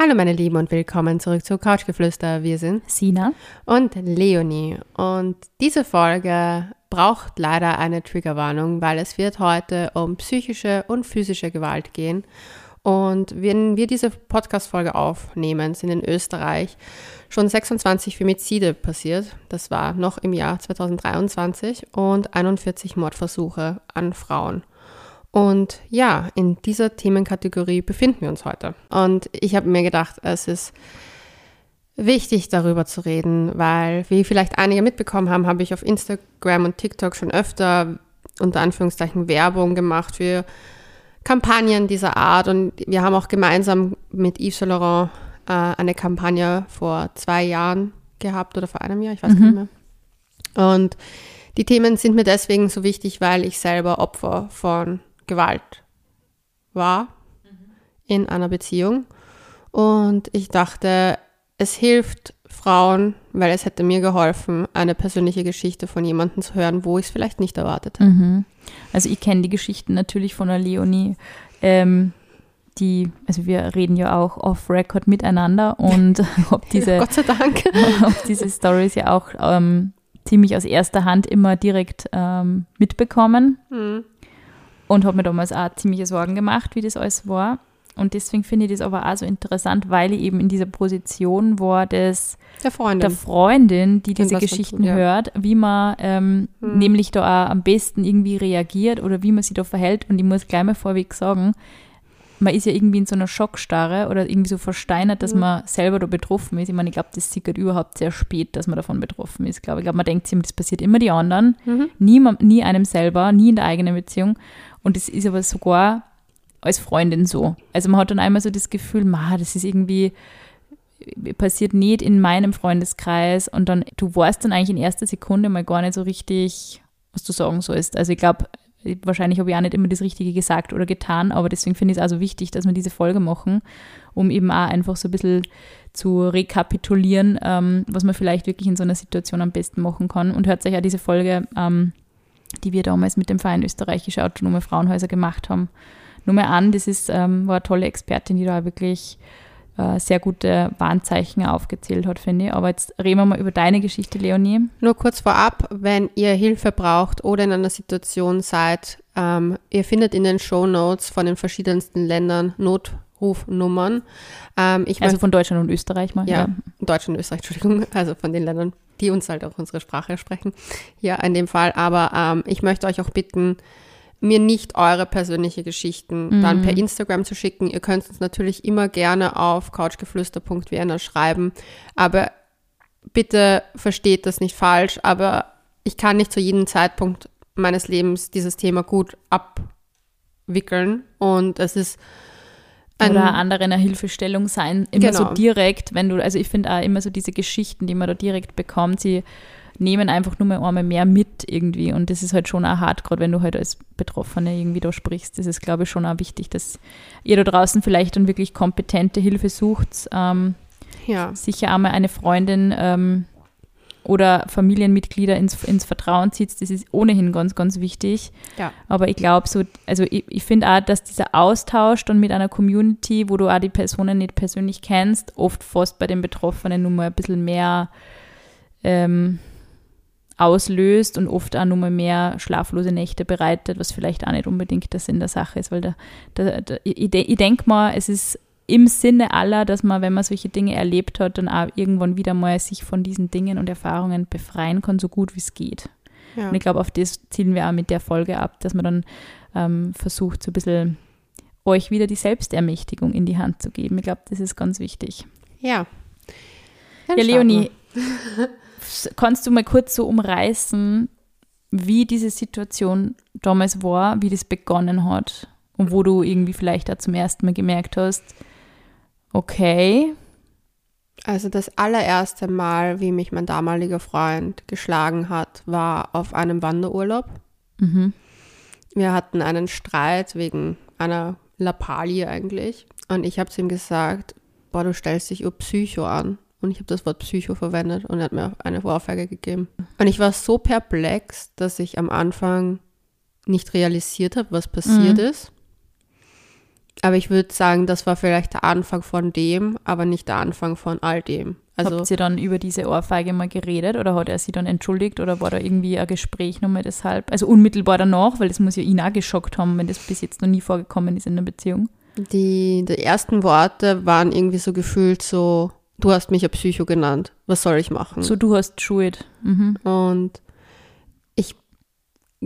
Hallo meine Lieben und willkommen zurück zu Couchgeflüster. Wir sind Sina und Leonie. Und diese Folge braucht leider eine Triggerwarnung, weil es wird heute um psychische und physische Gewalt gehen. Und wenn wir diese Podcast-Folge aufnehmen, sind in Österreich schon 26 Femizide passiert. Das war noch im Jahr 2023 und 41 Mordversuche an Frauen. Und ja, in dieser Themenkategorie befinden wir uns heute. Und ich habe mir gedacht, es ist wichtig, darüber zu reden, weil, wie vielleicht einige mitbekommen haben, habe ich auf Instagram und TikTok schon öfter unter Anführungszeichen Werbung gemacht für Kampagnen dieser Art. Und wir haben auch gemeinsam mit Yves Saint Laurent äh, eine Kampagne vor zwei Jahren gehabt oder vor einem Jahr, ich weiß mhm. nicht mehr. Und die Themen sind mir deswegen so wichtig, weil ich selber Opfer von Gewalt war mhm. in einer Beziehung. Und ich dachte, es hilft Frauen, weil es hätte mir geholfen, eine persönliche Geschichte von jemandem zu hören, wo ich es vielleicht nicht erwartet habe. Mhm. Also ich kenne die Geschichten natürlich von der Leonie. Ähm, die, also wir reden ja auch off-Record miteinander und ob diese, Gott sei Dank. ob diese Stories ja auch ähm, ziemlich aus erster Hand immer direkt ähm, mitbekommen. Mhm und habe mir damals auch ziemliche Sorgen gemacht, wie das alles war. Und deswegen finde ich das aber auch so interessant, weil ich eben in dieser Position war, des, der Freundin, der Freundin die diese Geschichten tut, ja. hört, wie man ähm, hm. nämlich da auch am besten irgendwie reagiert oder wie man sich da verhält. Und ich muss gleich mal vorweg sagen, man ist ja irgendwie in so einer Schockstarre oder irgendwie so versteinert, dass mhm. man selber da betroffen ist. Ich meine, ich glaube, das halt überhaupt sehr spät, dass man davon betroffen ist. Ich glaube, ich glaube man denkt sich, das passiert immer die anderen, mhm. nie, nie einem selber, nie in der eigenen Beziehung. Und es ist aber sogar als Freundin so. Also man hat dann einmal so das Gefühl, ma, das ist irgendwie passiert nicht in meinem Freundeskreis und dann, du weißt dann eigentlich in erster Sekunde mal gar nicht so richtig, was du sagen sollst. Also ich glaube, wahrscheinlich habe ich auch nicht immer das Richtige gesagt oder getan, aber deswegen finde ich es also wichtig, dass wir diese Folge machen, um eben auch einfach so ein bisschen zu rekapitulieren, ähm, was man vielleicht wirklich in so einer Situation am besten machen kann. Und hört sich ja diese Folge, ähm, die wir damals mit dem Verein Österreichische Autonome Frauenhäuser gemacht haben, nur mal an. Das ist, ähm, war eine tolle Expertin, die da wirklich äh, sehr gute Warnzeichen aufgezählt hat, finde ich. Aber jetzt reden wir mal über deine Geschichte, Leonie. Nur kurz vorab, wenn ihr Hilfe braucht oder in einer Situation seid, ähm, ihr findet in den Show Notes von den verschiedensten Ländern Notrufnummern. Ähm, also von Deutschland und Österreich mal? Ja, ja, Deutschland und Österreich, Entschuldigung, also von den Ländern, die uns halt auch unsere Sprache sprechen. Ja, in dem Fall. Aber ähm, ich möchte euch auch bitten, mir nicht eure persönliche Geschichten mhm. dann per Instagram zu schicken. Ihr könnt uns natürlich immer gerne auf couchgeflüster.vienna schreiben, aber bitte versteht das nicht falsch, aber ich kann nicht zu jedem Zeitpunkt meines Lebens dieses Thema gut abwickeln und es ist ein, oder andere in der Hilfestellung sein, immer genau. so direkt, wenn du, also ich finde auch immer so diese Geschichten, die man da direkt bekommt, sie nehmen einfach nur mal einmal mehr mit irgendwie. Und das ist halt schon auch hart, gerade wenn du halt als Betroffene irgendwie da sprichst. Das ist, glaube ich, schon auch wichtig, dass ihr da draußen vielleicht dann wirklich kompetente Hilfe sucht. Ähm, ja. Sicher einmal eine Freundin ähm, oder Familienmitglieder ins, ins Vertrauen zieht, das ist ohnehin ganz, ganz wichtig. Ja. Aber ich glaube so, also ich, ich finde auch, dass dieser Austausch dann mit einer Community, wo du auch die Personen nicht persönlich kennst, oft fast bei den Betroffenen nur mal ein bisschen mehr ähm, auslöst und oft auch nur mehr schlaflose Nächte bereitet, was vielleicht auch nicht unbedingt der Sinn der Sache ist, weil da, da, da ich, ich denke mal, es ist im Sinne aller, dass man, wenn man solche Dinge erlebt hat, dann auch irgendwann wieder mal sich von diesen Dingen und Erfahrungen befreien kann, so gut wie es geht. Ja. Und ich glaube, auf das zielen wir auch mit der Folge ab, dass man dann ähm, versucht, so ein bisschen euch wieder die Selbstermächtigung in die Hand zu geben. Ich glaube, das ist ganz wichtig. Ja. Dann ja, Leonie, kannst du mal kurz so umreißen, wie diese Situation damals war, wie das begonnen hat und wo du irgendwie vielleicht auch zum ersten Mal gemerkt hast, okay. Also das allererste Mal, wie mich mein damaliger Freund geschlagen hat, war auf einem Wanderurlaub. Mhm. Wir hatten einen Streit wegen einer Lappalie eigentlich. Und ich habe zu ihm gesagt, boah, du stellst dich über Psycho an. Und ich habe das Wort Psycho verwendet und er hat mir eine Ohrfeige gegeben. Und ich war so perplex, dass ich am Anfang nicht realisiert habe, was passiert mhm. ist. Aber ich würde sagen, das war vielleicht der Anfang von dem, aber nicht der Anfang von all dem. Also, Habt ihr dann über diese Ohrfeige mal geredet oder hat er sie dann entschuldigt oder war da irgendwie ein Gespräch nochmal deshalb? Also unmittelbar danach, weil das muss ja ihn auch geschockt haben, wenn das bis jetzt noch nie vorgekommen ist in der Beziehung. Die, die ersten Worte waren irgendwie so gefühlt so, du hast mich ja Psycho genannt, was soll ich machen? So, du hast Schuld. Mhm. Und ich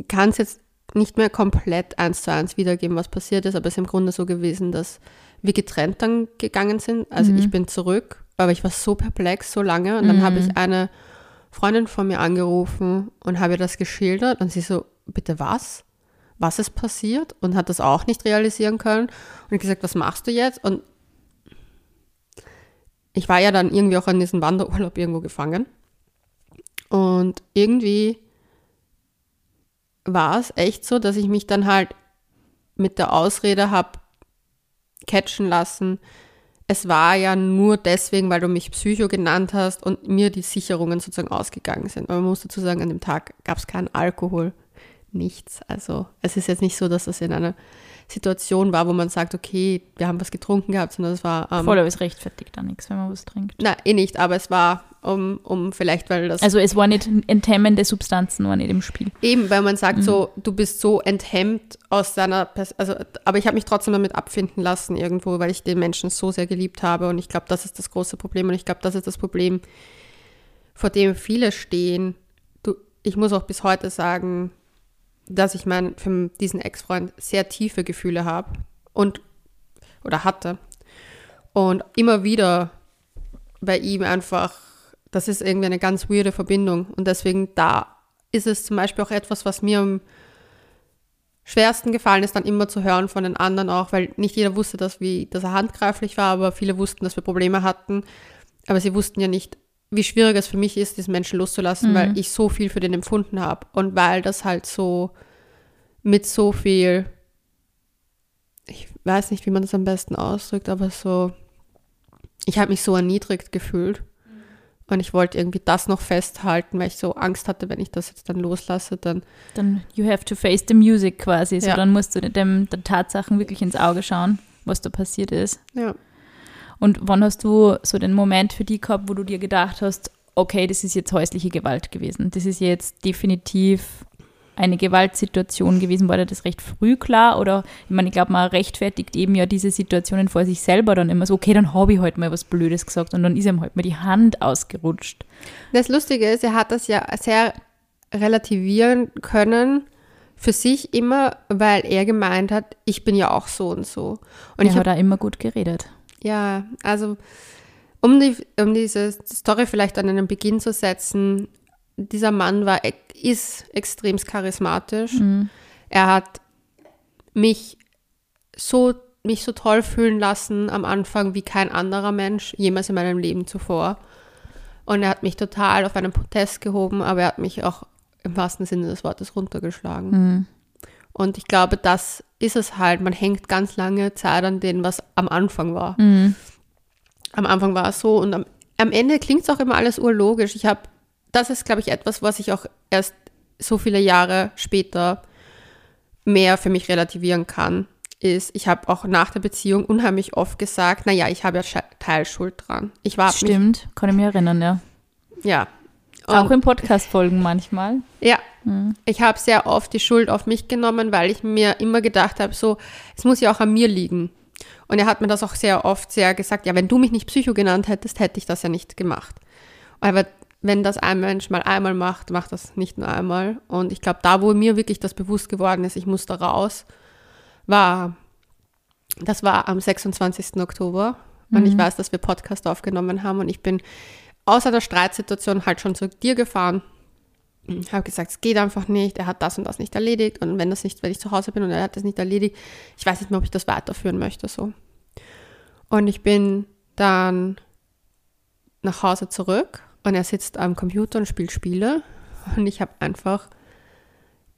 kann es jetzt nicht mehr komplett eins zu eins wiedergeben, was passiert ist, aber es ist im Grunde so gewesen, dass wir getrennt dann gegangen sind. Also mhm. ich bin zurück aber ich war so perplex, so lange. Und dann mhm. habe ich eine Freundin von mir angerufen und habe ihr das geschildert. Und sie so, bitte was? Was ist passiert? Und hat das auch nicht realisieren können. Und gesagt, was machst du jetzt? Und ich war ja dann irgendwie auch an diesem Wanderurlaub irgendwo gefangen. Und irgendwie war es echt so, dass ich mich dann halt mit der Ausrede habe catchen lassen, es war ja nur deswegen, weil du mich Psycho genannt hast und mir die Sicherungen sozusagen ausgegangen sind. Aber man muss dazu sagen, an dem Tag gab es keinen Alkohol, nichts. Also es ist jetzt nicht so, dass das in einer Situation war, wo man sagt, okay, wir haben was getrunken gehabt, sondern es war. Ähm, Voll, aber es rechtfertigt da nichts, wenn man was trinkt. Nein, eh nicht, aber es war um, um vielleicht, weil das. Also es war nicht enthemmende Substanzen, waren nicht im Spiel. Eben, weil man sagt mhm. so, du bist so enthemmt aus deiner, Pers also, aber ich habe mich trotzdem damit abfinden lassen irgendwo, weil ich den Menschen so sehr geliebt habe und ich glaube, das ist das große Problem und ich glaube, das ist das Problem, vor dem viele stehen. Du, ich muss auch bis heute sagen, dass ich mein, für diesen Ex-Freund sehr tiefe Gefühle habe und oder hatte und immer wieder bei ihm einfach das ist irgendwie eine ganz weirde Verbindung. Und deswegen da ist es zum Beispiel auch etwas, was mir am schwersten gefallen ist, dann immer zu hören von den anderen auch, weil nicht jeder wusste, dass, wie, dass er handgreiflich war, aber viele wussten, dass wir Probleme hatten. Aber sie wussten ja nicht, wie schwierig es für mich ist, diesen Menschen loszulassen, mhm. weil ich so viel für den empfunden habe. Und weil das halt so mit so viel, ich weiß nicht, wie man das am besten ausdrückt, aber so, ich habe mich so erniedrigt gefühlt. Und ich wollte irgendwie das noch festhalten, weil ich so Angst hatte, wenn ich das jetzt dann loslasse, dann. Dann you have to face the music quasi. So, ja. dann musst du dem, den Tatsachen wirklich ins Auge schauen, was da passiert ist. Ja. Und wann hast du so den Moment für dich gehabt, wo du dir gedacht hast, okay, das ist jetzt häusliche Gewalt gewesen. Das ist jetzt definitiv eine Gewaltsituation gewesen? War dir das recht früh klar? Oder, ich meine, ich glaube, man rechtfertigt eben ja diese Situationen vor sich selber dann immer so, okay, dann habe ich heute halt mal was Blödes gesagt und dann ist ihm halt mal die Hand ausgerutscht. Das Lustige ist, er hat das ja sehr relativieren können für sich immer, weil er gemeint hat, ich bin ja auch so und so. Und er ich hat da immer gut geredet. Ja, also um, die, um diese Story vielleicht an einen Beginn zu setzen, dieser Mann war, ist extrem charismatisch. Mhm. Er hat mich so, mich so toll fühlen lassen am Anfang wie kein anderer Mensch jemals in meinem Leben zuvor. Und er hat mich total auf einen Protest gehoben, aber er hat mich auch im wahrsten Sinne des Wortes runtergeschlagen. Mhm. Und ich glaube, das ist es halt. Man hängt ganz lange Zeit an dem, was am Anfang war. Mhm. Am Anfang war es so und am, am Ende klingt es auch immer alles urlogisch. Ich habe das ist, glaube ich, etwas, was ich auch erst so viele Jahre später mehr für mich relativieren kann, ist, ich habe auch nach der Beziehung unheimlich oft gesagt, naja, ich habe ja Teilschuld dran. Ich war Stimmt, kann ich mich erinnern, ja. Ja. Und auch in Podcast-Folgen manchmal. Ja. Mhm. Ich habe sehr oft die Schuld auf mich genommen, weil ich mir immer gedacht habe, so, es muss ja auch an mir liegen. Und er hat mir das auch sehr oft sehr gesagt, ja, wenn du mich nicht Psycho genannt hättest, hätte ich das ja nicht gemacht. Aber wenn das ein Mensch mal einmal macht, macht das nicht nur einmal. Und ich glaube, da, wo mir wirklich das bewusst geworden ist, ich muss da raus, war, das war am 26. Oktober. Mhm. Und ich mhm. weiß, dass wir Podcast aufgenommen haben und ich bin aus einer Streitsituation halt schon zu dir gefahren. Ich habe gesagt, es geht einfach nicht, er hat das und das nicht erledigt und wenn das nicht, wenn ich zu Hause bin und er hat das nicht erledigt, ich weiß nicht mehr, ob ich das weiterführen möchte so. Und ich bin dann nach Hause zurück und er sitzt am Computer und spielt Spiele. Und ich habe einfach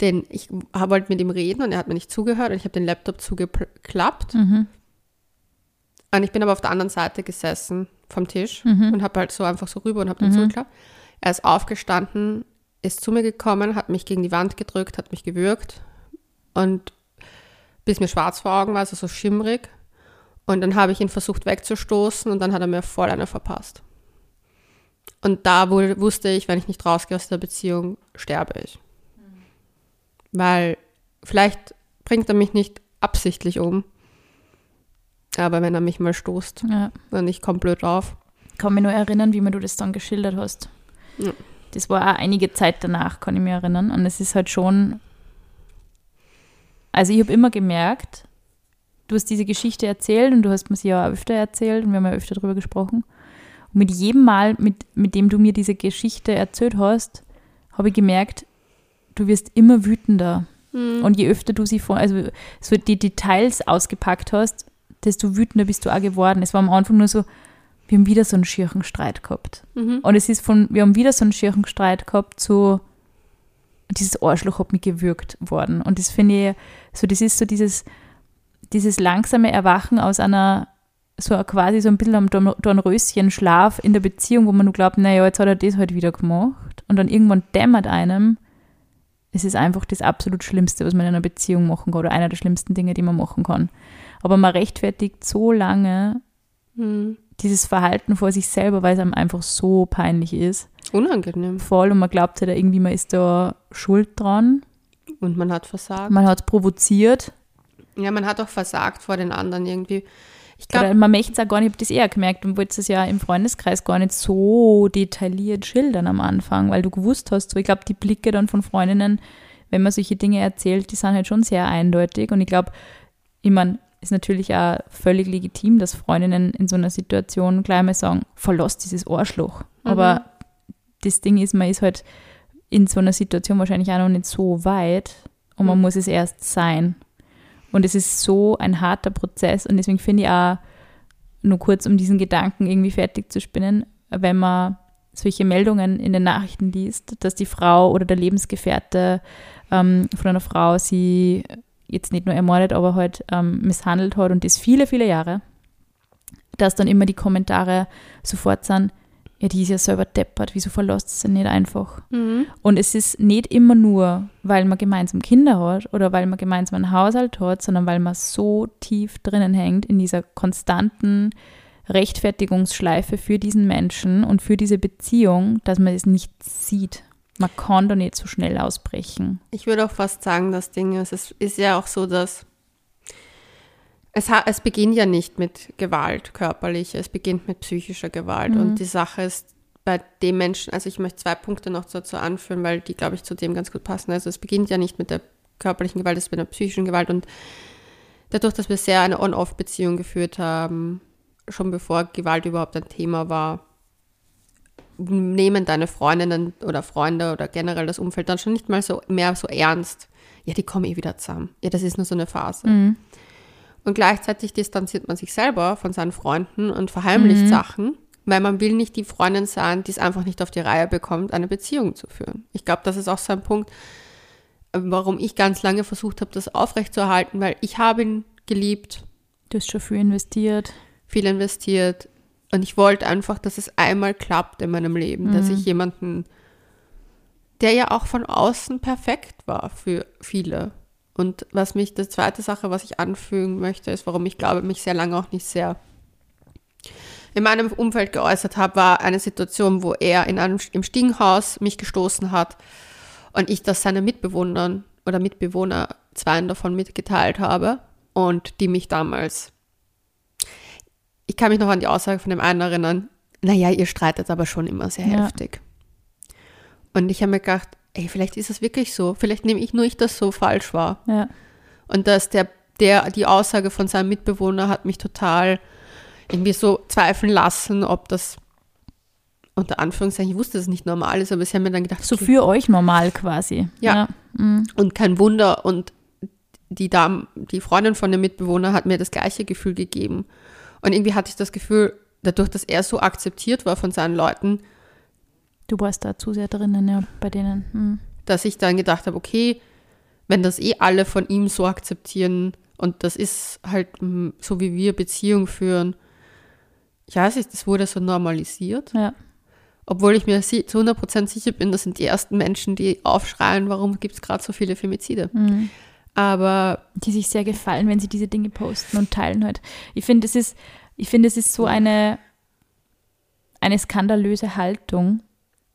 den, ich wollte mit ihm reden und er hat mir nicht zugehört und ich habe den Laptop zugeklappt. Mhm. Und ich bin aber auf der anderen Seite gesessen vom Tisch mhm. und habe halt so einfach so rüber und habe den mhm. zugeklappt. Er ist aufgestanden, ist zu mir gekommen, hat mich gegen die Wand gedrückt, hat mich gewürgt und bis mir schwarz vor Augen war, also so schimmrig. Und dann habe ich ihn versucht wegzustoßen und dann hat er mir voll eine verpasst. Und da wusste ich, wenn ich nicht rausgehe aus der Beziehung, sterbe ich. Mhm. Weil vielleicht bringt er mich nicht absichtlich um. Aber wenn er mich mal stoßt, ja. dann ich komme blöd drauf. Ich kann mich nur erinnern, wie mir du das dann geschildert hast. Ja. Das war auch einige Zeit danach, kann ich mich erinnern. Und es ist halt schon. Also ich habe immer gemerkt, du hast diese Geschichte erzählt und du hast mir sie ja auch öfter erzählt und wir haben ja öfter darüber gesprochen. Und mit jedem Mal, mit, mit dem du mir diese Geschichte erzählt hast, habe ich gemerkt, du wirst immer wütender. Mhm. Und je öfter du sie vor, also so die Details ausgepackt hast, desto wütender bist du auch geworden. Es war am Anfang nur so, wir haben wieder so einen schirchen Streit gehabt. Mhm. Und es ist von, wir haben wieder so einen schirchen Streit gehabt, so, dieses Arschloch hat mich gewürgt worden. Und das finde ich, so, das ist so dieses, dieses langsame Erwachen aus einer, so quasi so ein bisschen am Dornröschen-Schlaf in der Beziehung, wo man nur glaubt, naja, jetzt hat er das halt wieder gemacht. Und dann irgendwann dämmert einem, es ist einfach das absolut Schlimmste, was man in einer Beziehung machen kann oder einer der schlimmsten Dinge, die man machen kann. Aber man rechtfertigt so lange mhm. Dieses Verhalten vor sich selber, weil es einem einfach so peinlich ist. Unangenehm. Voll und man glaubt halt irgendwie, man ist da schuld dran. Und man hat versagt. Man hat provoziert. Ja, man hat auch versagt vor den anderen irgendwie. Ich glaub, man möchte es auch gar nicht, ich habe das eher gemerkt und wollte es ja im Freundeskreis gar nicht so detailliert schildern am Anfang, weil du gewusst hast, so ich glaube, die Blicke dann von Freundinnen, wenn man solche Dinge erzählt, die sind halt schon sehr eindeutig und ich glaube, ich meine, ist natürlich auch völlig legitim, dass Freundinnen in so einer Situation gleich mal sagen, verlass dieses Arschloch. Mhm. Aber das Ding ist, man ist halt in so einer Situation wahrscheinlich auch noch nicht so weit und man mhm. muss es erst sein. Und es ist so ein harter Prozess und deswegen finde ich auch, nur kurz um diesen Gedanken irgendwie fertig zu spinnen, wenn man solche Meldungen in den Nachrichten liest, dass die Frau oder der Lebensgefährte ähm, von einer Frau sie jetzt nicht nur ermordet, aber halt ähm, misshandelt hat und das viele, viele Jahre, dass dann immer die Kommentare sofort sind, ja, die ist ja selber deppert, wieso verlässt sie nicht einfach? Mhm. Und es ist nicht immer nur, weil man gemeinsam Kinder hat oder weil man gemeinsam einen Haushalt hat, sondern weil man so tief drinnen hängt in dieser konstanten Rechtfertigungsschleife für diesen Menschen und für diese Beziehung, dass man es nicht sieht. Man kann da nicht so schnell ausbrechen. Ich würde auch fast sagen, das Ding ist, es ist ja auch so, dass es, es beginnt ja nicht mit Gewalt, körperlich, es beginnt mit psychischer Gewalt. Mhm. Und die Sache ist bei dem Menschen, also ich möchte zwei Punkte noch dazu anführen, weil die, glaube ich, zu dem ganz gut passen. Also es beginnt ja nicht mit der körperlichen Gewalt, es ist mit der psychischen Gewalt. Und dadurch, dass wir sehr eine On-Off-Beziehung geführt haben, schon bevor Gewalt überhaupt ein Thema war, nehmen deine Freundinnen oder Freunde oder generell das Umfeld dann schon nicht mal so mehr so ernst. Ja, die kommen eh wieder zusammen. Ja, das ist nur so eine Phase. Mhm. Und gleichzeitig distanziert man sich selber von seinen Freunden und verheimlicht mhm. Sachen, weil man will nicht die Freundin sein, die es einfach nicht auf die Reihe bekommt, eine Beziehung zu führen. Ich glaube, das ist auch so ein Punkt, warum ich ganz lange versucht habe, das aufrechtzuerhalten, weil ich habe ihn geliebt. Du hast schon viel investiert. Viel investiert. Und ich wollte einfach, dass es einmal klappt in meinem Leben, mhm. dass ich jemanden, der ja auch von außen perfekt war für viele, und was mich, die zweite Sache, was ich anfügen möchte, ist, warum ich glaube, mich sehr lange auch nicht sehr in meinem Umfeld geäußert habe, war eine Situation, wo er in einem, im Stiegenhaus mich gestoßen hat und ich das seinen Mitbewohnern oder Mitbewohner zweien davon mitgeteilt habe und die mich damals, ich kann mich noch an die Aussage von dem einen erinnern, naja, ihr streitet aber schon immer sehr ja. heftig. Und ich habe mir gedacht, ey, vielleicht ist es wirklich so. Vielleicht nehme ich nur ich das so falsch wahr. Ja. Und dass der, der, die Aussage von seinem Mitbewohner hat mich total irgendwie so zweifeln lassen, ob das unter Anführungszeichen, ich wusste, dass es nicht normal ist, aber sie haben mir dann gedacht. So okay, für euch normal quasi. Ja. ja. Mhm. Und kein Wunder. Und die Dame, die Freundin von dem Mitbewohner hat mir das gleiche Gefühl gegeben. Und irgendwie hatte ich das Gefühl, dadurch, dass er so akzeptiert war von seinen Leuten, Du warst da zu sehr drinnen, ja, bei denen. Hm. Dass ich dann gedacht habe, okay, wenn das eh alle von ihm so akzeptieren und das ist halt hm, so, wie wir Beziehung führen, ja, es ist, das wurde so normalisiert. Ja. Obwohl ich mir zu 100% sicher bin, das sind die ersten Menschen, die aufschreien, warum gibt es gerade so viele Femizide. Mhm. Aber die sich sehr gefallen, wenn sie diese Dinge posten und teilen halt. Ich finde, es ist, ich finde, es ist so eine, eine skandalöse Haltung,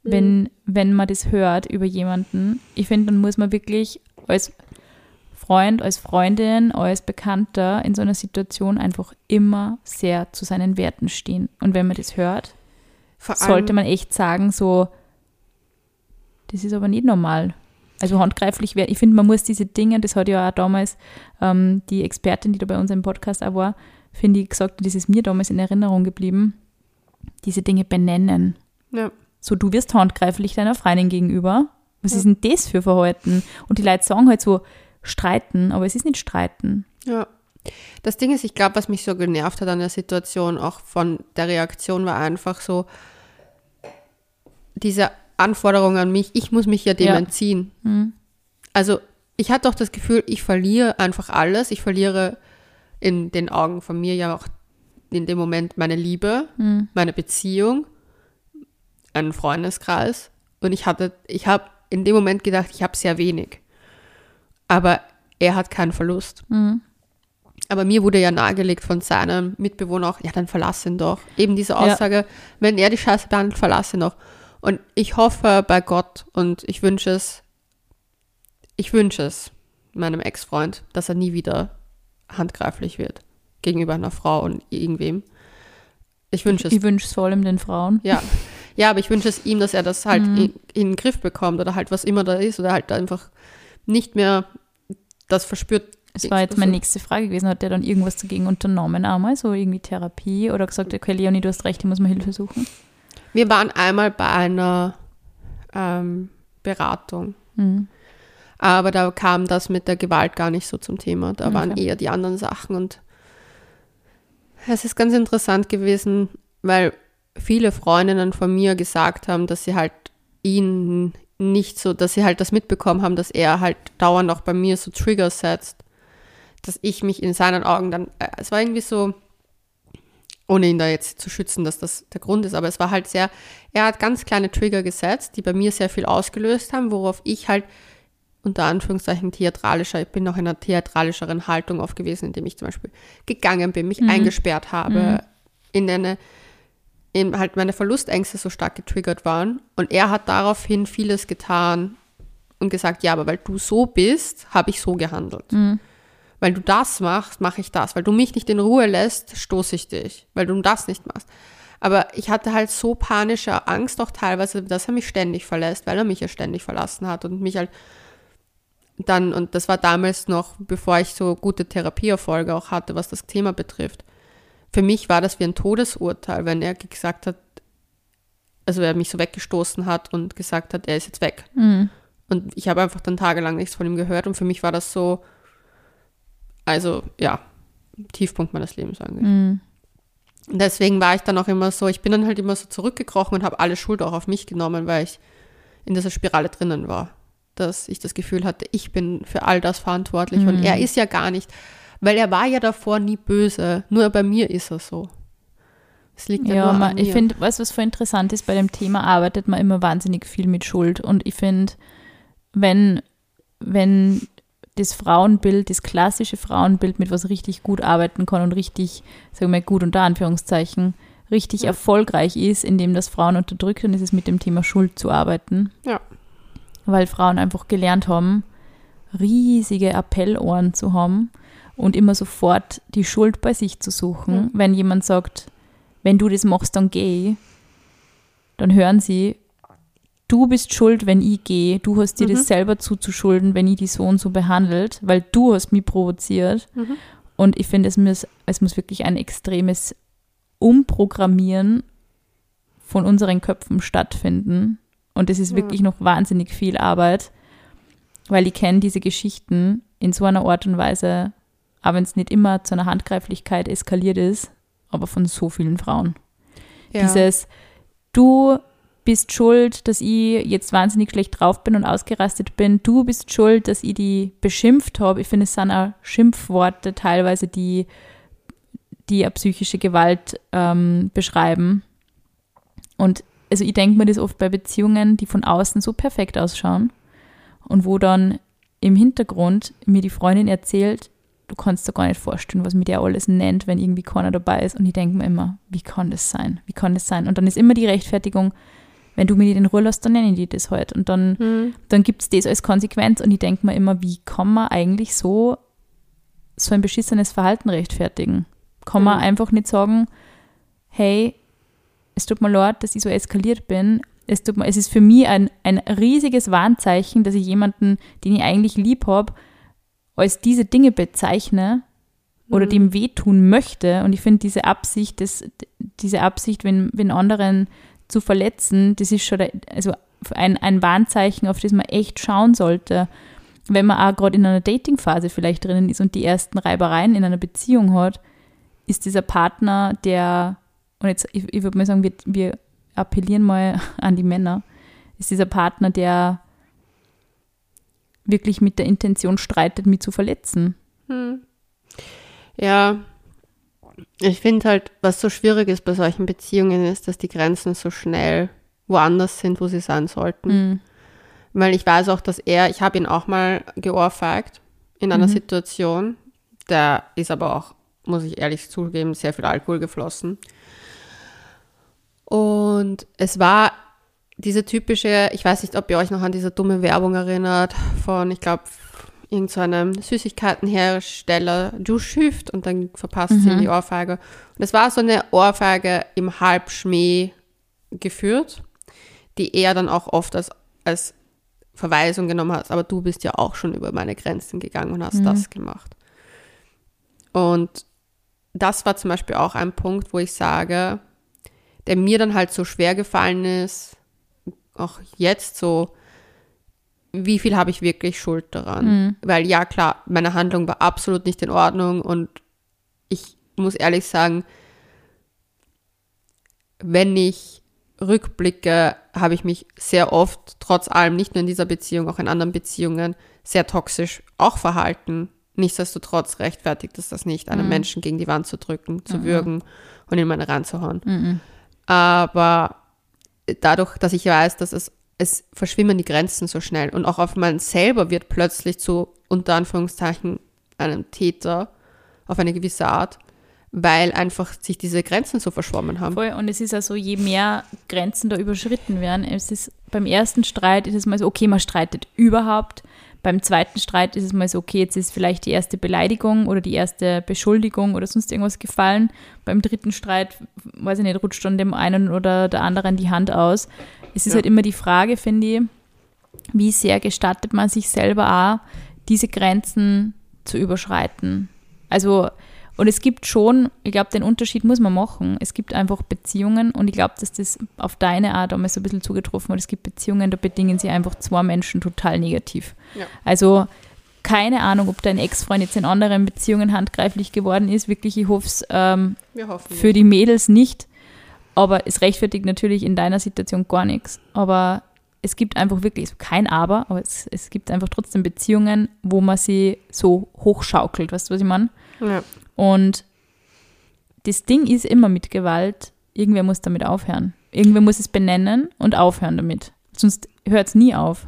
mhm. wenn, wenn man das hört über jemanden. Ich finde, dann muss man wirklich als Freund, als Freundin, als Bekannter in so einer Situation einfach immer sehr zu seinen Werten stehen. Und wenn man das hört, sollte man echt sagen, so, das ist aber nicht normal. Also handgreiflich werden. Ich finde, man muss diese Dinge, das hat ja auch damals ähm, die Expertin, die da bei uns im Podcast auch war, finde ich, gesagt, das ist mir damals in Erinnerung geblieben, diese Dinge benennen. Ja. So, du wirst handgreiflich deiner Freundin gegenüber. Was ja. ist denn das für Verhalten? Und die Leute sagen halt so, streiten, aber es ist nicht streiten. Ja. Das Ding ist, ich glaube, was mich so genervt hat an der Situation, auch von der Reaktion, war einfach so, diese Anforderung an mich, ich muss mich ja dem ja. entziehen. Mhm. Also ich hatte auch das Gefühl, ich verliere einfach alles. Ich verliere in den Augen von mir ja auch in dem Moment meine Liebe, mhm. meine Beziehung, einen Freundeskreis. Und ich hatte, ich habe in dem Moment gedacht, ich habe sehr wenig. Aber er hat keinen Verlust. Mhm. Aber mir wurde ja nahegelegt von seinem Mitbewohner auch, ja, dann verlass ihn doch. Eben diese Aussage, ja. wenn er die Scheiße behandelt, verlass ihn doch. Und ich hoffe bei Gott und ich wünsche es, ich wünsche es meinem Ex-Freund, dass er nie wieder handgreiflich wird gegenüber einer Frau und irgendwem. Ich wünsche es. Ich wünsche es vor allem den Frauen. Ja. Ja, aber ich wünsche es ihm, dass er das halt mhm. in, in, den Griff bekommt oder halt was immer da ist oder halt einfach nicht mehr das verspürt. Es war jetzt meine nächste Frage gewesen. Hat der dann irgendwas dagegen unternommen einmal, so irgendwie Therapie oder gesagt, okay, Leonie, du hast recht, ich muss mal Hilfe suchen? Wir waren einmal bei einer ähm, Beratung. Mhm. Aber da kam das mit der Gewalt gar nicht so zum Thema. Da okay. waren eher die anderen Sachen. Und es ist ganz interessant gewesen, weil viele Freundinnen von mir gesagt haben, dass sie halt ihn nicht so, dass sie halt das mitbekommen haben, dass er halt dauernd auch bei mir so Triggers setzt, dass ich mich in seinen Augen dann, äh, es war irgendwie so, ohne ihn da jetzt zu schützen, dass das der Grund ist, aber es war halt sehr, er hat ganz kleine Trigger gesetzt, die bei mir sehr viel ausgelöst haben, worauf ich halt unter Anführungszeichen theatralischer, ich bin noch in einer theatralischeren Haltung oft gewesen, indem ich zum Beispiel gegangen bin, mich mhm. eingesperrt habe, mhm. in eine, in halt meine Verlustängste so stark getriggert waren. Und er hat daraufhin vieles getan und gesagt, ja, aber weil du so bist, habe ich so gehandelt. Mhm weil du das machst, mache ich das. Weil du mich nicht in Ruhe lässt, stoße ich dich. Weil du das nicht machst. Aber ich hatte halt so panische Angst auch teilweise, dass er mich ständig verlässt, weil er mich ja ständig verlassen hat und mich halt dann, und das war damals noch, bevor ich so gute Therapieerfolge auch hatte, was das Thema betrifft. Für mich war das wie ein Todesurteil, wenn er gesagt hat, also er mich so weggestoßen hat und gesagt hat, er ist jetzt weg. Mhm. Und ich habe einfach dann tagelang nichts von ihm gehört und für mich war das so, also ja, Tiefpunkt meines Lebens eigentlich. Mhm. Deswegen war ich dann auch immer so, ich bin dann halt immer so zurückgekrochen und habe alle Schuld auch auf mich genommen, weil ich in dieser Spirale drinnen war. Dass ich das Gefühl hatte, ich bin für all das verantwortlich mhm. und er ist ja gar nicht, weil er war ja davor nie böse, nur bei mir ist er so. Es liegt ja, ja man, ich finde, was was voll interessant ist, bei dem Thema arbeitet man immer wahnsinnig viel mit Schuld und ich finde, wenn, wenn das Frauenbild, das klassische Frauenbild, mit was richtig gut arbeiten kann und richtig, sagen wir mal gut unter Anführungszeichen, richtig ja. erfolgreich ist, indem das Frauen unterdrückt, ist es mit dem Thema Schuld zu arbeiten. Ja. Weil Frauen einfach gelernt haben, riesige Appellohren zu haben und immer sofort die Schuld bei sich zu suchen. Ja. Wenn jemand sagt, wenn du das machst, dann geh, dann hören sie, du bist schuld, wenn ich gehe, du hast dir mhm. das selber zuzuschulden, wenn ich die so und so behandelt, weil du hast mich provoziert. Mhm. Und ich finde, es muss, es muss wirklich ein extremes Umprogrammieren von unseren Köpfen stattfinden. Und es ist ja. wirklich noch wahnsinnig viel Arbeit, weil ich kenne diese Geschichten in so einer Art und Weise, auch wenn es nicht immer zu einer Handgreiflichkeit eskaliert ist, aber von so vielen Frauen. Ja. Dieses, du bist schuld, dass ich jetzt wahnsinnig schlecht drauf bin und ausgerastet bin. Du bist schuld, dass ich die beschimpft habe. Ich finde, es sind auch Schimpfworte teilweise, die, die psychische Gewalt ähm, beschreiben. Und also ich denke mir das oft bei Beziehungen, die von außen so perfekt ausschauen und wo dann im Hintergrund mir die Freundin erzählt, du kannst dir gar nicht vorstellen, was mir der alles nennt, wenn irgendwie keiner dabei ist. Und ich denke mir immer, wie kann das sein? Wie kann das sein? Und dann ist immer die Rechtfertigung, wenn du mir nicht in Ruhe lässt, dann nenne ich die das halt. Und dann, mhm. dann gibt es das als Konsequenz. Und ich denke mir immer, wie kann man eigentlich so, so ein beschissenes Verhalten rechtfertigen? Kann mhm. man einfach nicht sagen, hey, es tut mir leid, dass ich so eskaliert bin. Es, tut mir, es ist für mich ein, ein riesiges Warnzeichen, dass ich jemanden, den ich eigentlich lieb habe, als diese Dinge bezeichne oder mhm. dem wehtun möchte. Und ich finde diese Absicht, das, diese Absicht, wenn, wenn anderen zu verletzen, das ist schon also ein, ein Warnzeichen, auf das man echt schauen sollte. Wenn man auch gerade in einer Datingphase vielleicht drinnen ist und die ersten Reibereien in einer Beziehung hat, ist dieser Partner, der, und jetzt, ich, ich würde mal sagen, wir, wir appellieren mal an die Männer, ist dieser Partner, der wirklich mit der Intention streitet, mich zu verletzen. Hm. Ja, ich finde halt, was so schwierig ist bei solchen Beziehungen, ist, dass die Grenzen so schnell woanders sind, wo sie sein sollten. Mhm. Weil ich weiß auch, dass er, ich habe ihn auch mal geohrfeigt in einer mhm. Situation, da ist aber auch, muss ich ehrlich zugeben, sehr viel Alkohol geflossen. Und es war diese typische, ich weiß nicht, ob ihr euch noch an diese dumme Werbung erinnert, von, ich glaube, irgendeinem so Süßigkeitenhersteller, du schüft und dann verpasst mhm. sie die Ohrfeige. Und es war so eine Ohrfeige im Halbschmäh geführt, die er dann auch oft als, als Verweisung genommen hat. Aber du bist ja auch schon über meine Grenzen gegangen und hast mhm. das gemacht. Und das war zum Beispiel auch ein Punkt, wo ich sage, der mir dann halt so schwer gefallen ist, auch jetzt so, wie viel habe ich wirklich Schuld daran? Mhm. Weil ja, klar, meine Handlung war absolut nicht in Ordnung und ich muss ehrlich sagen, wenn ich rückblicke, habe ich mich sehr oft, trotz allem, nicht nur in dieser Beziehung, auch in anderen Beziehungen, sehr toxisch auch verhalten. Nichtsdestotrotz rechtfertigt es das nicht, einen mhm. Menschen gegen die Wand zu drücken, zu mhm. würgen und ihn mal reinzuhauen. Mhm. Aber dadurch, dass ich weiß, dass es es verschwimmen die Grenzen so schnell. Und auch auf man selber wird plötzlich zu unter Anführungszeichen einem Täter auf eine gewisse Art, weil einfach sich diese Grenzen so verschwommen haben. Voll. Und es ist also, je mehr Grenzen da überschritten werden, es ist beim ersten Streit ist es mal so, okay, man streitet überhaupt. Beim zweiten Streit ist es mal so, okay, jetzt ist vielleicht die erste Beleidigung oder die erste Beschuldigung oder sonst irgendwas gefallen. Beim dritten Streit, weiß ich nicht, rutscht dann dem einen oder der anderen die Hand aus. Es ist ja. halt immer die Frage, finde ich, wie sehr gestattet man sich selber auch, diese Grenzen zu überschreiten. Also, und es gibt schon, ich glaube, den Unterschied muss man machen. Es gibt einfach Beziehungen und ich glaube, dass das auf deine Art einmal so ein bisschen zugetroffen wird. Es gibt Beziehungen, da bedingen sich einfach zwei Menschen total negativ. Ja. Also, keine Ahnung, ob dein Ex-Freund jetzt in anderen Beziehungen handgreiflich geworden ist. Wirklich, ich hoffe es ähm, für die Mädels nicht. Aber es rechtfertigt natürlich in deiner Situation gar nichts. Aber es gibt einfach wirklich, kein Aber, aber es, es gibt einfach trotzdem Beziehungen, wo man sie so hochschaukelt, weißt du, was ich meine? Ja. Und das Ding ist immer mit Gewalt, irgendwer muss damit aufhören. Irgendwer muss es benennen und aufhören damit. Sonst hört es nie auf.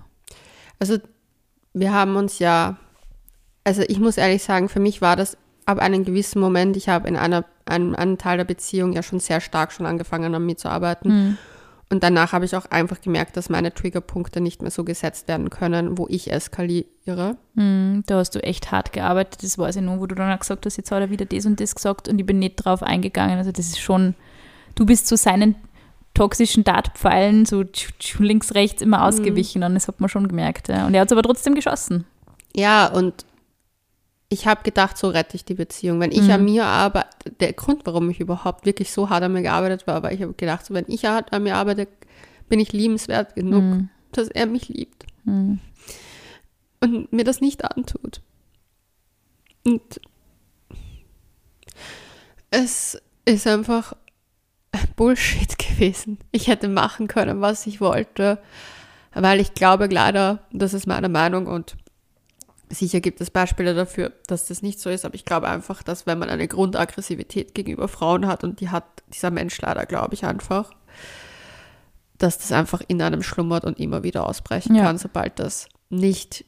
Also wir haben uns ja, also ich muss ehrlich sagen, für mich war das ab einem gewissen Moment, ich habe in einer, einem, einem Teil der Beziehung ja schon sehr stark schon angefangen, an mir zu arbeiten. Mhm. Und danach habe ich auch einfach gemerkt, dass meine Triggerpunkte nicht mehr so gesetzt werden können, wo ich eskaliere. Mm, da hast du echt hart gearbeitet, das weiß ich nur, wo du dann auch gesagt hast, jetzt hat er wieder das und das gesagt und ich bin nicht drauf eingegangen. Also das ist schon, du bist zu seinen toxischen Dartpfeilen so links, rechts immer hm. ausgewichen mm. und das hat man schon gemerkt. Ja. Und er hat es aber trotzdem geschossen. Ja, und ich habe gedacht, so rette ich die Beziehung. Wenn ich mhm. an mir arbeite, der Grund, warum ich überhaupt wirklich so hart an mir gearbeitet war, weil ich habe gedacht, so, wenn ich hart an mir arbeite, bin ich liebenswert genug, mhm. dass er mich liebt. Mhm. Und mir das nicht antut. Und es ist einfach Bullshit gewesen. Ich hätte machen können, was ich wollte, weil ich glaube leider, das ist meine Meinung und Sicher gibt es Beispiele dafür, dass das nicht so ist, aber ich glaube einfach, dass wenn man eine Grundaggressivität gegenüber Frauen hat und die hat dieser Mensch leider, glaube ich einfach, dass das einfach in einem schlummert und immer wieder ausbrechen ja. kann, sobald das nicht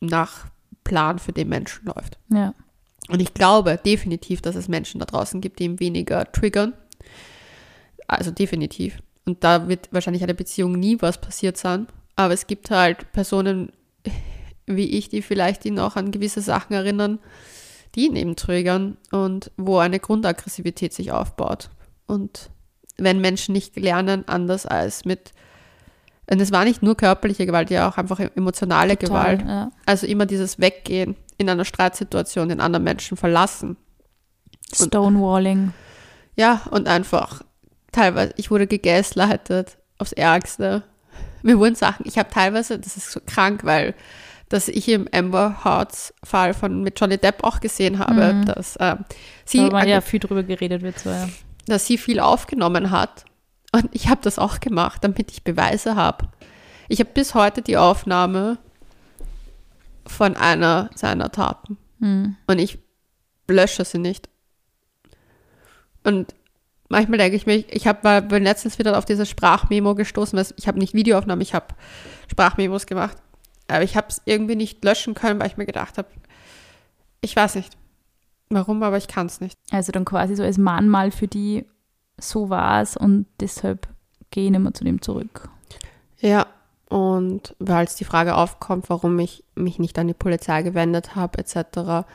nach Plan für den Menschen läuft. Ja. Und ich glaube definitiv, dass es Menschen da draußen gibt, die ihn weniger triggern. Also definitiv. Und da wird wahrscheinlich eine Beziehung nie was passiert sein. Aber es gibt halt Personen wie ich, die vielleicht ihn auch an gewisse Sachen erinnern, die ihn eben triggern und wo eine Grundaggressivität sich aufbaut. Und wenn Menschen nicht lernen, anders als mit und es war nicht nur körperliche Gewalt, ja auch einfach emotionale Total, Gewalt. Ja. Also immer dieses Weggehen in einer Streitsituation, den anderen Menschen verlassen. Stonewalling. Und, ja, und einfach teilweise, ich wurde gegaslightet aufs Ärgste. Mir wurden Sachen, ich habe teilweise, das ist so krank, weil das ich im Amber Hearts Fall von mit Johnny Depp auch gesehen habe, mhm. dass äh, sie da ja viel drüber geredet wird, so, ja. dass sie viel aufgenommen hat und ich habe das auch gemacht, damit ich Beweise habe. Ich habe bis heute die Aufnahme von einer seiner Taten. Hm. Und ich lösche sie nicht. Und manchmal denke ich mir, ich habe bin letztens wieder auf diese Sprachmemo gestoßen, weil ich habe nicht Videoaufnahmen, ich habe Sprachmemos gemacht. Aber ich habe es irgendwie nicht löschen können, weil ich mir gedacht habe, ich weiß nicht warum, aber ich kann es nicht. Also dann quasi so als Mahnmal für die so war es und deshalb gehe ich nicht mehr zu dem zurück. Ja, und weil es die Frage aufkommt, warum ich mich nicht an die Polizei gewendet habe, etc.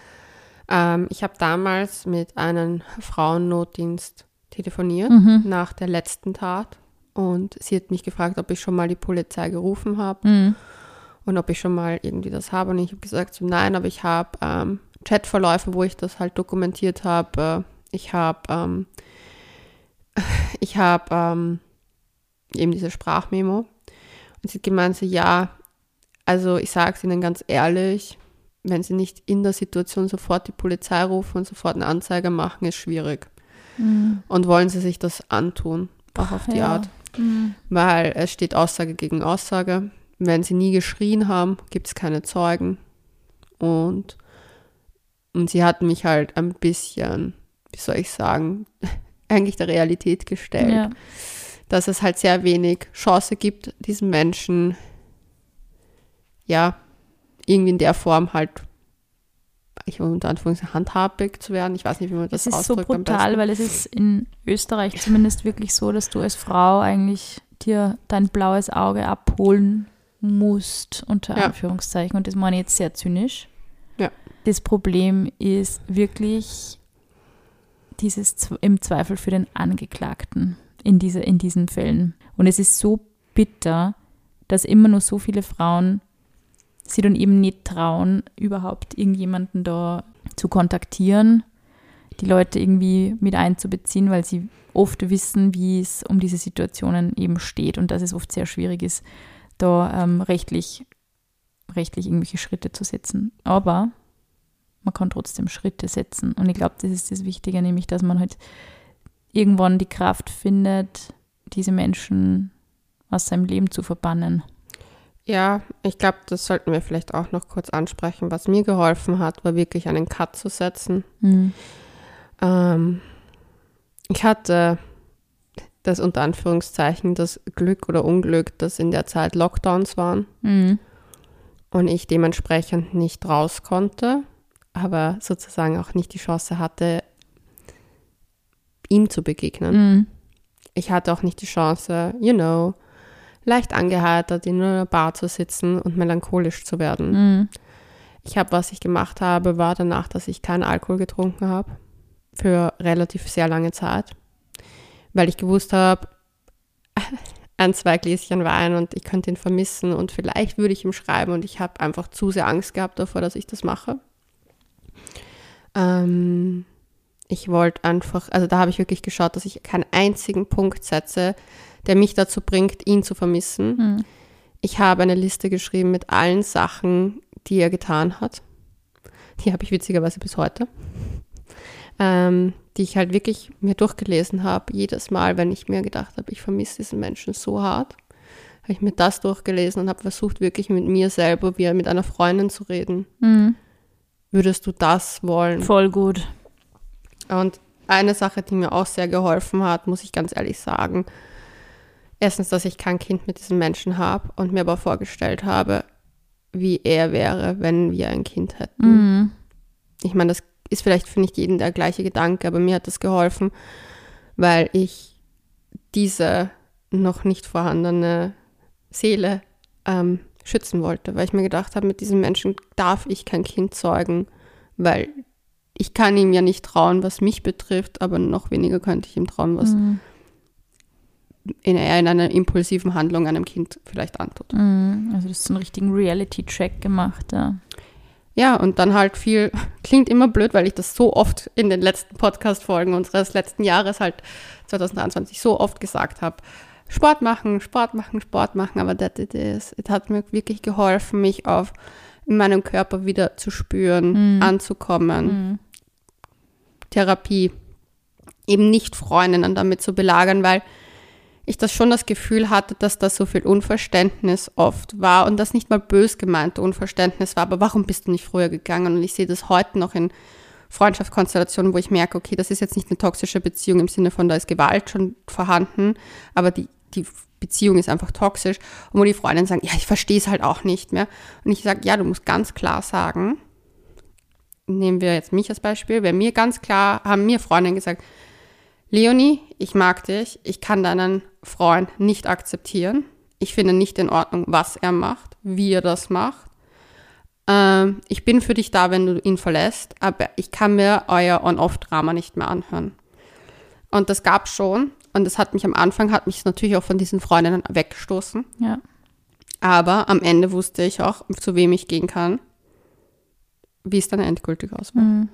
Ähm, ich habe damals mit einem Frauennotdienst telefoniert mhm. nach der letzten Tat und sie hat mich gefragt, ob ich schon mal die Polizei gerufen habe mhm. Und ob ich schon mal irgendwie das habe. Und ich habe gesagt, so, nein, aber ich habe ähm, Chatverläufe, wo ich das halt dokumentiert habe. Ich habe ähm, ich habe ähm, eben diese Sprachmemo und sie hat gemeint, so, ja, also ich sage es Ihnen ganz ehrlich, wenn Sie nicht in der Situation sofort die Polizei rufen und sofort eine Anzeige machen, ist schwierig. Mhm. Und wollen Sie sich das antun, auch auf die ja. Art. Mhm. Weil es steht Aussage gegen Aussage. Wenn Sie nie geschrien haben, gibt es keine Zeugen. Und, und sie hat mich halt ein bisschen, wie soll ich sagen, eigentlich der Realität gestellt. Ja. Dass es halt sehr wenig Chance gibt, diesen Menschen ja irgendwie in der Form halt ich unter Anführungszeichen handhabig zu werden. Ich weiß nicht, wie man das ausdrückt. Es ist so brutal, weil es ist in Österreich zumindest wirklich so, dass du als Frau eigentlich dir dein blaues Auge abholen musst, unter ja. Anführungszeichen. Und das meine ich jetzt sehr zynisch. Ja. Das Problem ist wirklich, dieses im Zweifel für den Angeklagten in, diese, in diesen Fällen. Und es ist so bitter, dass immer nur so viele Frauen sie dann eben nicht trauen, überhaupt irgendjemanden da zu kontaktieren, die Leute irgendwie mit einzubeziehen, weil sie oft wissen, wie es um diese Situationen eben steht und dass es oft sehr schwierig ist, da ähm, rechtlich, rechtlich irgendwelche Schritte zu setzen. Aber man kann trotzdem Schritte setzen. Und ich glaube, das ist das Wichtige, nämlich, dass man halt irgendwann die Kraft findet, diese Menschen aus seinem Leben zu verbannen. Ja, ich glaube, das sollten wir vielleicht auch noch kurz ansprechen. Was mir geholfen hat, war wirklich einen Cut zu setzen. Mhm. Ähm, ich hatte das unter Anführungszeichen das Glück oder Unglück, dass in der Zeit Lockdowns waren mhm. und ich dementsprechend nicht raus konnte aber sozusagen auch nicht die Chance hatte, ihm zu begegnen. Mhm. Ich hatte auch nicht die Chance, you know, leicht angeheitert in einer Bar zu sitzen und melancholisch zu werden. Mhm. Ich habe, was ich gemacht habe, war danach, dass ich keinen Alkohol getrunken habe für relativ sehr lange Zeit, weil ich gewusst habe, ein, zwei Gläschen Wein und ich könnte ihn vermissen und vielleicht würde ich ihm schreiben und ich habe einfach zu sehr Angst gehabt davor, dass ich das mache. Ähm, ich wollte einfach, also da habe ich wirklich geschaut, dass ich keinen einzigen Punkt setze, der mich dazu bringt, ihn zu vermissen. Mhm. Ich habe eine Liste geschrieben mit allen Sachen, die er getan hat. Die habe ich witzigerweise bis heute. Ähm, die ich halt wirklich mir durchgelesen habe, jedes Mal, wenn ich mir gedacht habe, ich vermisse diesen Menschen so hart, habe ich mir das durchgelesen und habe versucht, wirklich mit mir selber wie mit einer Freundin zu reden. Mhm würdest du das wollen? Voll gut. Und eine Sache, die mir auch sehr geholfen hat, muss ich ganz ehrlich sagen, erstens, dass ich kein Kind mit diesem Menschen habe und mir aber vorgestellt habe, wie er wäre, wenn wir ein Kind hätten. Mhm. Ich meine, das ist vielleicht für nicht jeden der gleiche Gedanke, aber mir hat das geholfen, weil ich diese noch nicht vorhandene Seele ähm, schützen wollte, weil ich mir gedacht habe, mit diesem Menschen darf ich kein Kind zeugen, weil ich kann ihm ja nicht trauen, was mich betrifft, aber noch weniger könnte ich ihm trauen, was Mhm. in, er in einer impulsiven Handlung einem Kind vielleicht antut. Mhm. Also, du hast so einen richtigen Reality-Check gemacht, ja. Ja, und dann halt viel, klingt immer blöd, weil ich das so oft in den letzten Podcast-Folgen unseres letzten Jahres halt 2023 so oft gesagt habe. Sport machen, Sport machen, Sport machen, aber das, das, das hat mir wirklich geholfen, mich auf in meinem Körper wieder zu spüren, Mhm. anzukommen. Mhm. Therapie, eben nicht Freundinnen damit zu belagern, weil ich das schon das Gefühl hatte, dass da so viel Unverständnis oft war und das nicht mal bös gemeinte Unverständnis war, aber warum bist du nicht früher gegangen? Und ich sehe das heute noch in Freundschaftskonstellationen, wo ich merke, okay, das ist jetzt nicht eine toxische Beziehung im Sinne von, da ist Gewalt schon vorhanden, aber die, die Beziehung ist einfach toxisch und wo die Freundinnen sagen, ja, ich verstehe es halt auch nicht mehr. Und ich sage, ja, du musst ganz klar sagen, nehmen wir jetzt mich als Beispiel, bei mir ganz klar, haben mir Freundinnen gesagt, Leonie, ich mag dich, ich kann deinen Freund nicht akzeptieren. Ich finde nicht in Ordnung, was er macht, wie er das macht. Ähm, ich bin für dich da, wenn du ihn verlässt, aber ich kann mir euer On-Off-Drama nicht mehr anhören. Und das gab schon. Und das hat mich am Anfang, hat mich natürlich auch von diesen Freundinnen weggestoßen. Ja. Aber am Ende wusste ich auch, zu wem ich gehen kann, wie es dann endgültig auswählt. Mhm.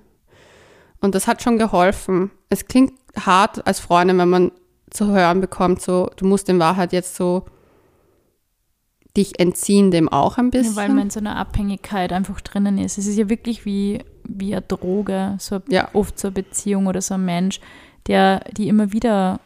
Und das hat schon geholfen. Es klingt hart als Freundin, wenn man zu hören bekommt, so, du musst in Wahrheit jetzt so dich entziehen dem auch ein bisschen. Ja, weil man in so einer Abhängigkeit einfach drinnen ist. Es ist ja wirklich wie, wie eine Droge, so Ja. oft so eine Beziehung oder so ein Mensch, der die immer wieder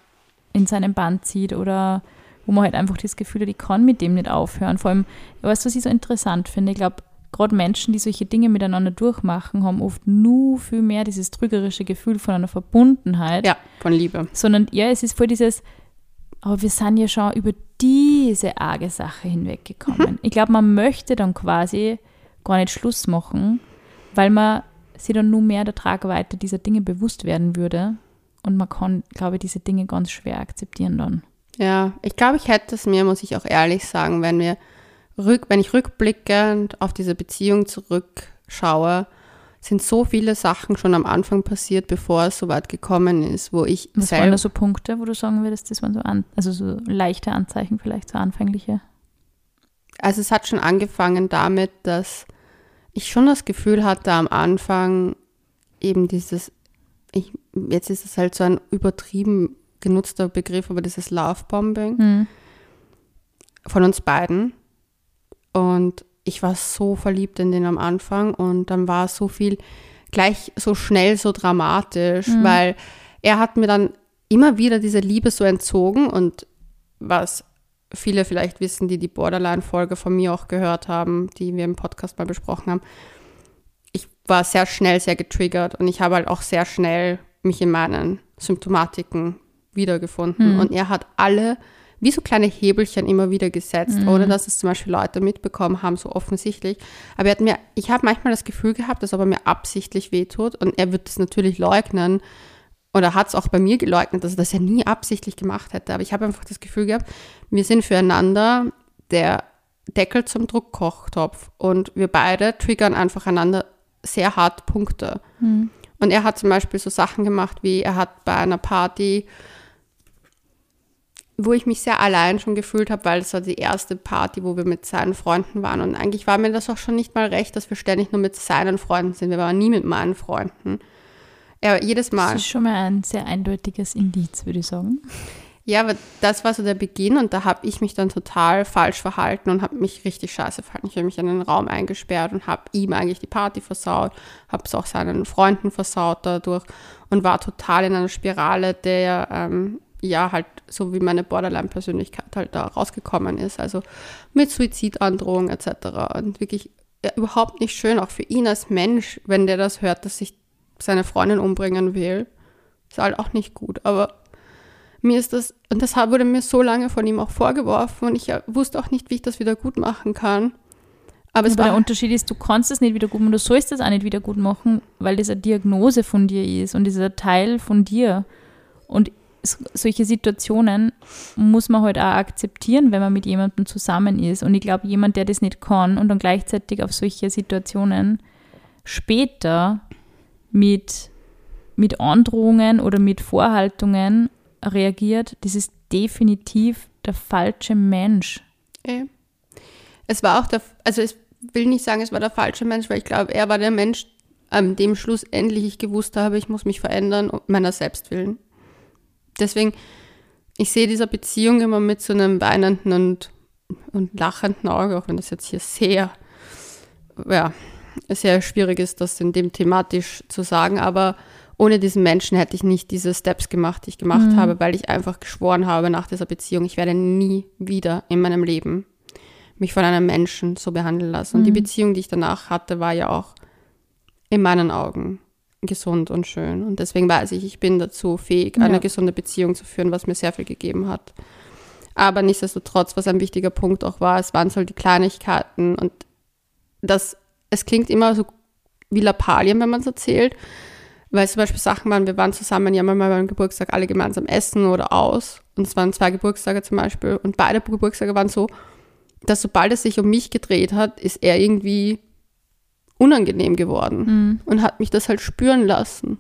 in seinen Band zieht oder wo man halt einfach das Gefühl hat, ich kann mit dem nicht aufhören. Vor allem, weißt du, was ich so interessant finde? Ich glaube, gerade Menschen, die solche Dinge miteinander durchmachen, haben oft nur viel mehr dieses trügerische Gefühl von einer Verbundenheit ja, von Liebe. sondern ja, es ist voll dieses, aber wir sind ja schon über diese arge Sache hinweggekommen. Ich glaube, man möchte dann quasi gar nicht Schluss machen, weil man sich dann nur mehr der Tragweite dieser Dinge bewusst werden würde. Und man kann, glaube ich, diese Dinge ganz schwer akzeptieren dann. Ja, ich glaube, ich hätte es mir, muss ich auch ehrlich sagen, wenn wir rück, wenn ich rückblickend auf diese Beziehung zurückschaue, sind so viele Sachen schon am Anfang passiert, bevor es so weit gekommen ist, wo ich Was waren da so Punkte, wo du sagen würdest, das waren so, an, also so leichte Anzeichen vielleicht, so anfängliche? Also es hat schon angefangen damit, dass ich schon das Gefühl hatte am Anfang eben dieses, ich, jetzt ist es halt so ein übertrieben genutzter Begriff, aber dieses Lovebombing Hm. von uns beiden. Und ich war so verliebt in den am Anfang und dann war so viel gleich so schnell so dramatisch, Mhm. weil er hat mir dann immer wieder diese Liebe so entzogen und was viele vielleicht wissen, die die Borderline-Folge von mir auch gehört haben, die wir im Podcast mal besprochen haben. Ich war sehr schnell sehr getriggert und ich habe halt auch sehr schnell mich in meinen Symptomatiken wiedergefunden. Mhm. Und er hat alle wie so kleine Hebelchen immer wieder gesetzt, Mhm. ohne dass es zum Beispiel Leute mitbekommen haben, so offensichtlich. Aber er hat mir, ich habe manchmal das Gefühl gehabt, dass er mir absichtlich wehtut und er wird es natürlich leugnen oder hat es auch bei mir geleugnet, dass er das ja nie absichtlich gemacht hätte. Aber ich habe einfach das Gefühl gehabt, wir sind füreinander der Deckel zum Druckkochtopf und wir beide triggern einfach einander sehr hart Punkte. Hm. Und er hat zum Beispiel so Sachen gemacht, wie er hat bei einer Party, wo ich mich sehr allein schon gefühlt habe, weil es war die erste Party, wo wir mit seinen Freunden waren. Und eigentlich war mir das auch schon nicht mal recht, dass wir ständig nur mit seinen Freunden sind. Wir waren nie mit meinen Freunden. Er jedes Mal. Das ist schon mal ein sehr eindeutiges Indiz, würde ich sagen. Ja, aber das war so der Beginn und da habe ich mich dann total falsch verhalten und habe mich richtig scheiße verhalten. Ich habe mich in einen Raum eingesperrt und habe ihm eigentlich die Party versaut, habe es auch seinen Freunden versaut dadurch und war total in einer Spirale, der ähm, ja halt so wie meine Borderline-Persönlichkeit halt da rausgekommen ist. Also mit Suizidandrohung etc. Und wirklich ja, überhaupt nicht schön, auch für ihn als Mensch, wenn der das hört, dass sich seine Freundin umbringen will. Ist halt auch nicht gut. Aber mir ist das, und das wurde mir so lange von ihm auch vorgeworfen und ich äh, wusste auch nicht, wie ich das wieder gut machen kann. Aber, aber der Unterschied ist, du kannst es nicht wieder gut machen, du sollst es auch nicht wieder gut machen, weil das eine Diagnose von dir ist und das ist ein Teil von dir. Und solche Situationen muss man halt auch akzeptieren, wenn man mit jemandem zusammen ist. Und ich glaube, jemand, der das nicht kann und dann gleichzeitig auf solche Situationen später mit, mit Androhungen oder mit Vorhaltungen reagiert, das ist definitiv der falsche Mensch. Okay. Es war auch der, also ich will nicht sagen, es war der falsche Mensch, weil ich glaube, er war der Mensch, an dem schlussendlich ich gewusst habe, ich muss mich verändern, meiner selbst willen deswegen, ich sehe diese Beziehung immer mit so einem weinenden und, und lachenden Auge, auch wenn das jetzt hier sehr, ja, sehr schwierig ist, das in dem thematisch zu sagen, aber ohne diesen Menschen hätte ich nicht diese Steps gemacht, die ich gemacht mhm. habe, weil ich einfach geschworen habe nach dieser Beziehung, ich werde nie wieder in meinem Leben mich von einem Menschen so behandeln lassen. Und die mhm. Beziehung, die ich danach hatte, war ja auch in meinen Augen gesund und schön. Und deswegen weiß ich, ich bin dazu fähig, ja. eine gesunde Beziehung zu führen, was mir sehr viel gegeben hat. Aber nichtsdestotrotz, was ein wichtiger Punkt auch war, es waren so die Kleinigkeiten und das, es klingt immer so wie Lappalien, wenn man es erzählt, weil es zum Beispiel Sachen waren, wir waren zusammen ja mal beim Geburtstag alle gemeinsam essen oder aus und es waren zwei Geburtstage zum Beispiel und beide Geburtstage waren so, dass sobald es sich um mich gedreht hat, ist er irgendwie unangenehm geworden mhm. und hat mich das halt spüren lassen.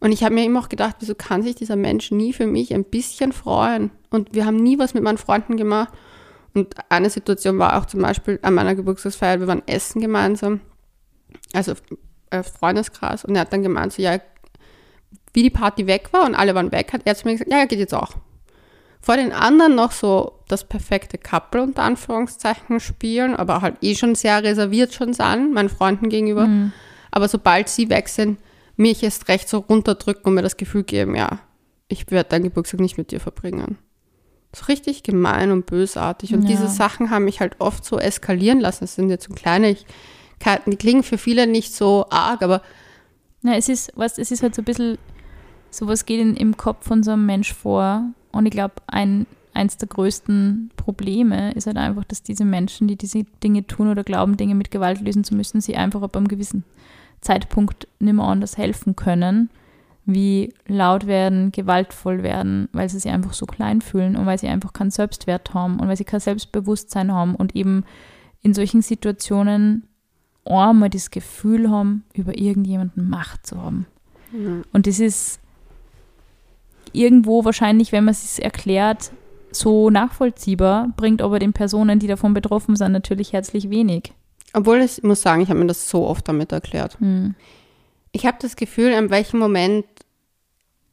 Und ich habe mir immer auch gedacht, wieso kann sich dieser Mensch nie für mich ein bisschen freuen? Und wir haben nie was mit meinen Freunden gemacht. Und eine Situation war auch zum Beispiel an meiner Geburtstagsfeier, wir waren essen gemeinsam, also äh, Freundeskreis, und er hat dann gemeint, so, ja, wie die Party weg war und alle waren weg, hat er zu mir gesagt, ja, er geht jetzt auch vor den anderen noch so das perfekte Couple unter Anführungszeichen spielen, aber halt eh schon sehr reserviert schon sein, meinen Freunden gegenüber. Mhm. Aber sobald sie weg sind, mich erst recht so runterdrücken und mir das Gefühl geben, ja, ich werde deinen Geburtstag nicht mit dir verbringen. So richtig gemein und bösartig. Und ja. diese Sachen haben mich halt oft so eskalieren lassen. Das sind jetzt so Kleinigkeiten, die klingen für viele nicht so arg, aber. Ja, es ist, was, es ist halt so ein bisschen, sowas geht in, im Kopf von so einem Mensch vor, und ich glaube, ein, eins der größten Probleme ist halt einfach, dass diese Menschen, die diese Dinge tun oder glauben, Dinge mit Gewalt lösen zu müssen, sie einfach ab einem gewissen Zeitpunkt nicht mehr anders helfen können, wie laut werden, gewaltvoll werden, weil sie sich einfach so klein fühlen und weil sie einfach keinen Selbstwert haben und weil sie kein Selbstbewusstsein haben und eben in solchen Situationen einmal das Gefühl haben, über irgendjemanden Macht zu haben. Mhm. Und das ist irgendwo wahrscheinlich, wenn man es erklärt, so nachvollziehbar, bringt aber den Personen, die davon betroffen sind, natürlich herzlich wenig. Obwohl ich muss sagen, ich habe mir das so oft damit erklärt. Hm. Ich habe das Gefühl, in welchem Moment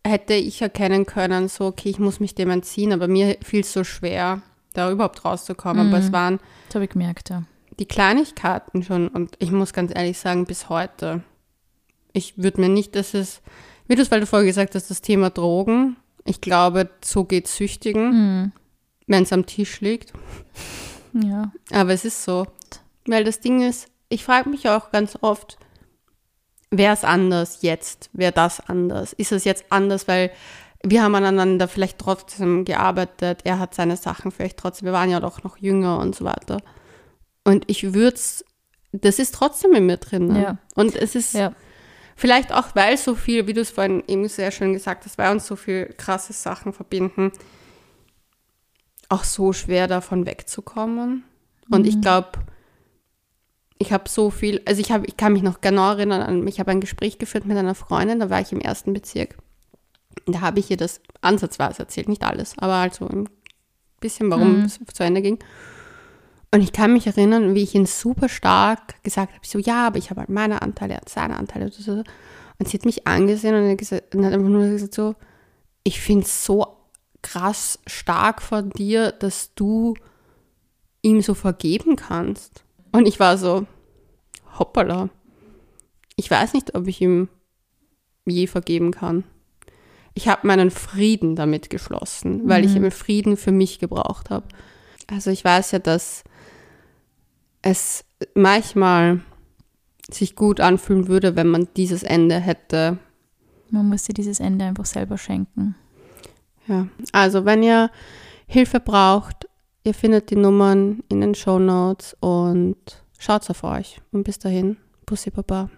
hätte ich erkennen können, so, okay, ich muss mich dem entziehen, aber mir fiel es so schwer, da überhaupt rauszukommen. Mhm. Aber es hm. waren. Das habe ich gemerkt, ja. Die Kleinigkeiten schon. Und ich muss ganz ehrlich sagen, bis heute. Ich würde mir nicht, dass es wie du es, weil du vorher gesagt hast, das Thema Drogen. Ich glaube, so geht Süchtigen, mhm. wenn es am Tisch liegt. Ja. Aber es ist so. Weil das Ding ist, ich frage mich auch ganz oft, wäre es anders jetzt? Wäre das anders? Ist es jetzt anders, weil wir haben aneinander vielleicht trotzdem gearbeitet, er hat seine Sachen vielleicht trotzdem, wir waren ja doch noch jünger und so weiter. Und ich würde es, das ist trotzdem in mir drin. Ne? Ja. Und es ist, ja. Vielleicht auch, weil so viel, wie du es vorhin eben sehr schön gesagt hast, weil uns so viel krasse Sachen verbinden, auch so schwer davon wegzukommen. Und mhm. ich glaube, ich habe so viel, also ich, hab, ich kann mich noch genau erinnern an, ich habe ein Gespräch geführt mit einer Freundin, da war ich im ersten Bezirk. Da habe ich ihr das ansatzweise erzählt, nicht alles, aber halt so ein bisschen, warum mhm. es zu Ende ging. Und ich kann mich erinnern, wie ich ihn super stark gesagt habe, so, ja, aber ich habe halt meine Anteile, er hat seine Anteile. Und sie hat mich angesehen und hat, gesagt, und hat einfach nur gesagt so, ich finde es so krass stark von dir, dass du ihm so vergeben kannst. Und ich war so, hoppala. Ich weiß nicht, ob ich ihm je vergeben kann. Ich habe meinen Frieden damit geschlossen, weil mhm. ich eben Frieden für mich gebraucht habe. Also ich weiß ja, dass es manchmal sich gut anfühlen würde, wenn man dieses Ende hätte. Man muss sich dieses Ende einfach selber schenken. Ja, also wenn ihr Hilfe braucht, ihr findet die Nummern in den Show Notes und schaut auf euch. Und bis dahin, Bussi Baba.